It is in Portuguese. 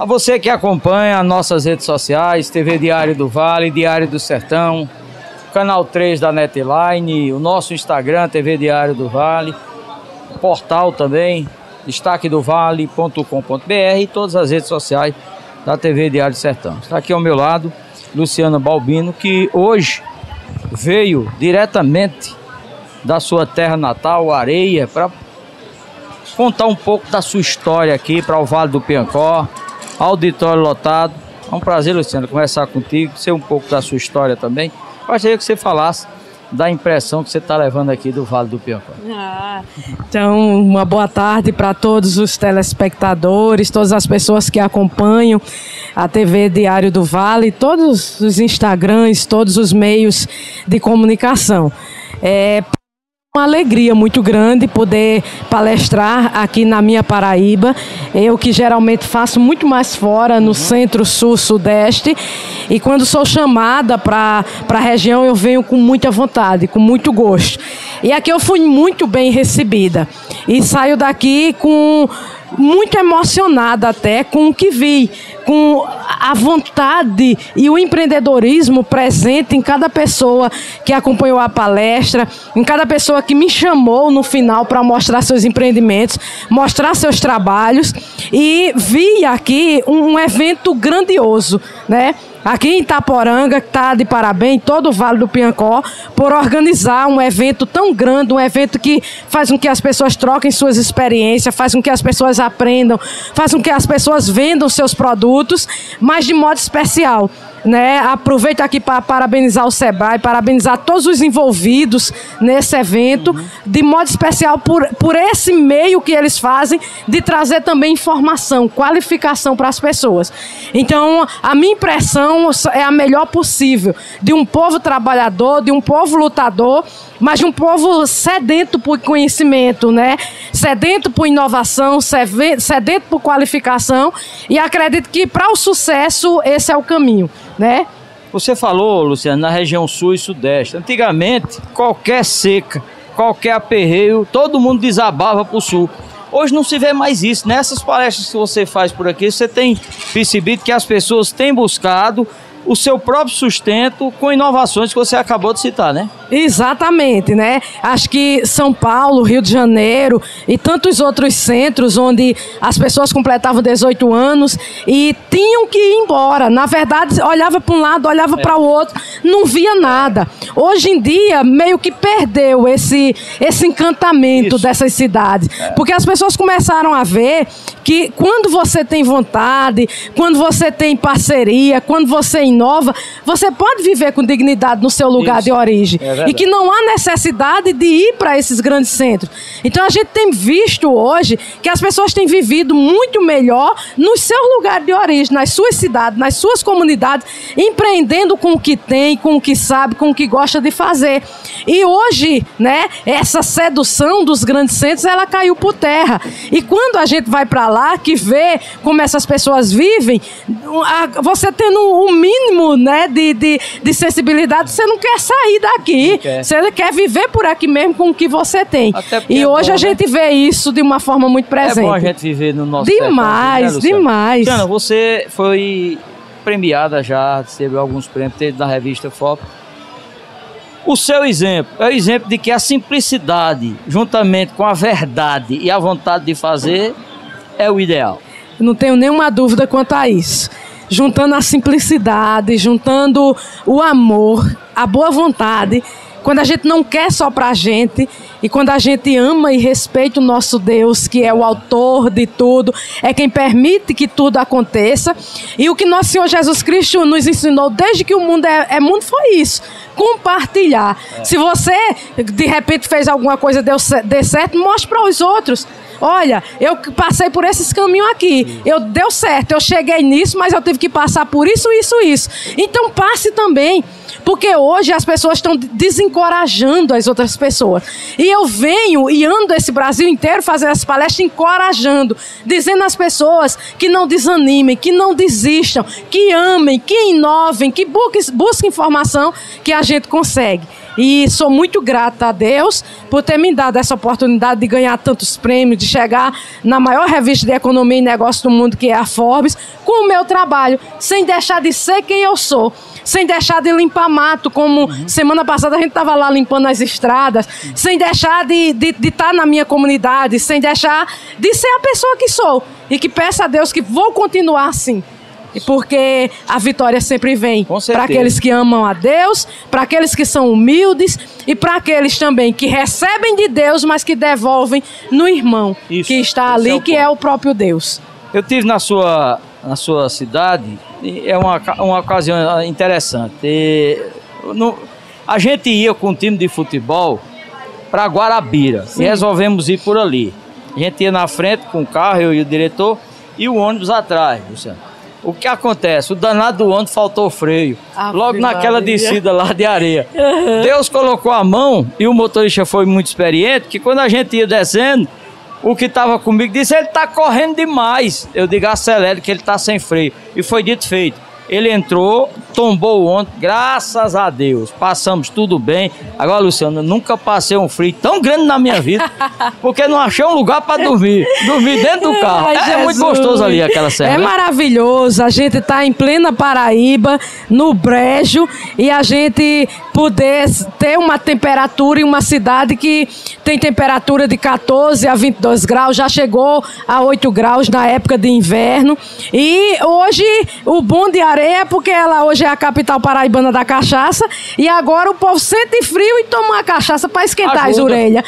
A você que acompanha nossas redes sociais, TV Diário do Vale, Diário do Sertão, canal 3 da Netline, o nosso Instagram, TV Diário do Vale, portal também, destaquedovale.com.br e todas as redes sociais da TV Diário do Sertão. Está aqui ao meu lado Luciana Balbino, que hoje veio diretamente da sua terra natal, Areia, para contar um pouco da sua história aqui para o Vale do Piancó, auditório lotado. É um prazer, Luciano, conversar contigo, ser um pouco da sua história também. Gostaria que você falasse da impressão que você está levando aqui do Vale do Piancó. Ah, então, uma boa tarde para todos os telespectadores, todas as pessoas que acompanham a TV Diário do Vale, todos os Instagrams, todos os meios de comunicação. É, uma alegria muito grande poder palestrar aqui na minha Paraíba. Eu que geralmente faço muito mais fora, no centro, sul, sudeste. E quando sou chamada para a região, eu venho com muita vontade, com muito gosto. E aqui eu fui muito bem recebida. E saio daqui com muito emocionada até com o que vi, com a vontade e o empreendedorismo presente em cada pessoa que acompanhou a palestra, em cada pessoa que me chamou no final para mostrar seus empreendimentos, mostrar seus trabalhos. E vi aqui um, um evento grandioso, né? aqui em Itaporanga, que está de parabéns, todo o Vale do Piancó, por organizar um evento tão grande, um evento que faz com que as pessoas troquem suas experiências, faz com que as pessoas aprendam, faz com que as pessoas vendam seus produtos, mas de modo especial né? Aproveito aqui para parabenizar o Sebrae, parabenizar todos os envolvidos nesse evento, uhum. de modo especial por, por esse meio que eles fazem de trazer também informação, qualificação para as pessoas. Então, a minha impressão é a melhor possível de um povo trabalhador, de um povo lutador, mas de um povo sedento por conhecimento, né? Sedento por inovação, sedento por qualificação, e acredito que para o sucesso esse é o caminho né? Você falou, Luciano, na região sul e sudeste. Antigamente, qualquer seca, qualquer aperreio, todo mundo desabava para o sul. Hoje não se vê mais isso. Nessas palestras que você faz por aqui, você tem percebido que as pessoas têm buscado o seu próprio sustento com inovações que você acabou de citar, né? Exatamente, né? Acho que São Paulo, Rio de Janeiro e tantos outros centros onde as pessoas completavam 18 anos e tinham que ir embora. Na verdade, olhava para um lado, olhava é. para o outro, não via nada. Hoje em dia, meio que perdeu esse, esse encantamento Isso. dessas cidades. É. Porque as pessoas começaram a ver que quando você tem vontade, quando você tem parceria, quando você inova, você pode viver com dignidade no seu lugar Isso. de origem. É e que não há necessidade de ir para esses grandes centros. Então a gente tem visto hoje que as pessoas têm vivido muito melhor nos seus lugares de origem, nas suas cidades, nas suas comunidades, empreendendo com o que tem, com o que sabe, com o que gosta de fazer. E hoje, né, essa sedução dos grandes centros, ela caiu por terra. E quando a gente vai para lá, que vê como essas pessoas vivem, você tendo o um mínimo, né, de, de, de sensibilidade, você não quer sair daqui quer. Você quer viver por aqui mesmo com o que você tem. E é hoje bom, a gente né? vê isso de uma forma muito presente. É bom a gente viver no nosso Demais, né, demais. Luciana, você foi premiada já, recebeu alguns prêmios, teve na revista Foco. O seu exemplo é o exemplo de que a simplicidade, juntamente com a verdade e a vontade de fazer, é o ideal. Não tenho nenhuma dúvida quanto a isso juntando a simplicidade, juntando o amor, a boa vontade, quando a gente não quer só para a gente e quando a gente ama e respeita o nosso Deus, que é o autor de tudo, é quem permite que tudo aconteça. E o que nosso Senhor Jesus Cristo nos ensinou desde que o mundo é, é mundo foi isso: compartilhar. É. Se você de repente fez alguma coisa deu, deu certo, mostre para os outros. Olha, eu passei por esses caminhos aqui. Eu deu certo, eu cheguei nisso, mas eu tive que passar por isso, isso, isso. Então passe também. Porque hoje as pessoas estão desencorajando as outras pessoas. E eu venho e ando esse Brasil inteiro fazendo essa palestra encorajando, dizendo às pessoas que não desanimem, que não desistam, que amem, que inovem, que busquem, busquem informação que a gente consegue. E sou muito grata a Deus por ter me dado essa oportunidade de ganhar tantos prêmios, de chegar na maior revista de economia e negócio do mundo, que é a Forbes, com o meu trabalho, sem deixar de ser quem eu sou sem deixar de limpar mato, como uhum. semana passada a gente estava lá limpando as estradas, uhum. sem deixar de estar de, de tá na minha comunidade, sem deixar de ser a pessoa que sou. E que peço a Deus que vou continuar assim. Porque a vitória sempre vem para aqueles que amam a Deus, para aqueles que são humildes e para aqueles também que recebem de Deus, mas que devolvem no irmão Isso, que está ali, é que é o próprio Deus. Eu tive na sua, na sua cidade, é uma, uma ocasião interessante. E, no, a gente ia com um time de futebol para Guarabira Sim. e resolvemos ir por ali. A gente ia na frente com o carro, eu e o diretor, e o ônibus atrás, Luciano. O que acontece? O danado do ônibus faltou freio. Ah, logo naquela descida lá de areia. Uhum. Deus colocou a mão e o motorista foi muito experiente, que quando a gente ia descendo, o que estava comigo disse: ele está correndo demais. Eu digo: acelere, que ele está sem freio. E foi dito feito. Ele entrou, tombou ontem, graças a Deus. Passamos tudo bem. Agora, Luciano, nunca passei um frio tão grande na minha vida, porque não achei um lugar para dormir. Dormir dentro do carro. Ai, é, é, muito gostoso ali aquela serra. É né? maravilhoso. A gente está em plena Paraíba, no Brejo, e a gente poder ter uma temperatura em uma cidade que tem temperatura de 14 a 22 graus, já chegou a 8 graus na época de inverno. E hoje o bom de areia é porque ela hoje é a capital paraibana da cachaça e agora o povo sente frio e toma uma cachaça para esquentar Ajuda. as orelhas.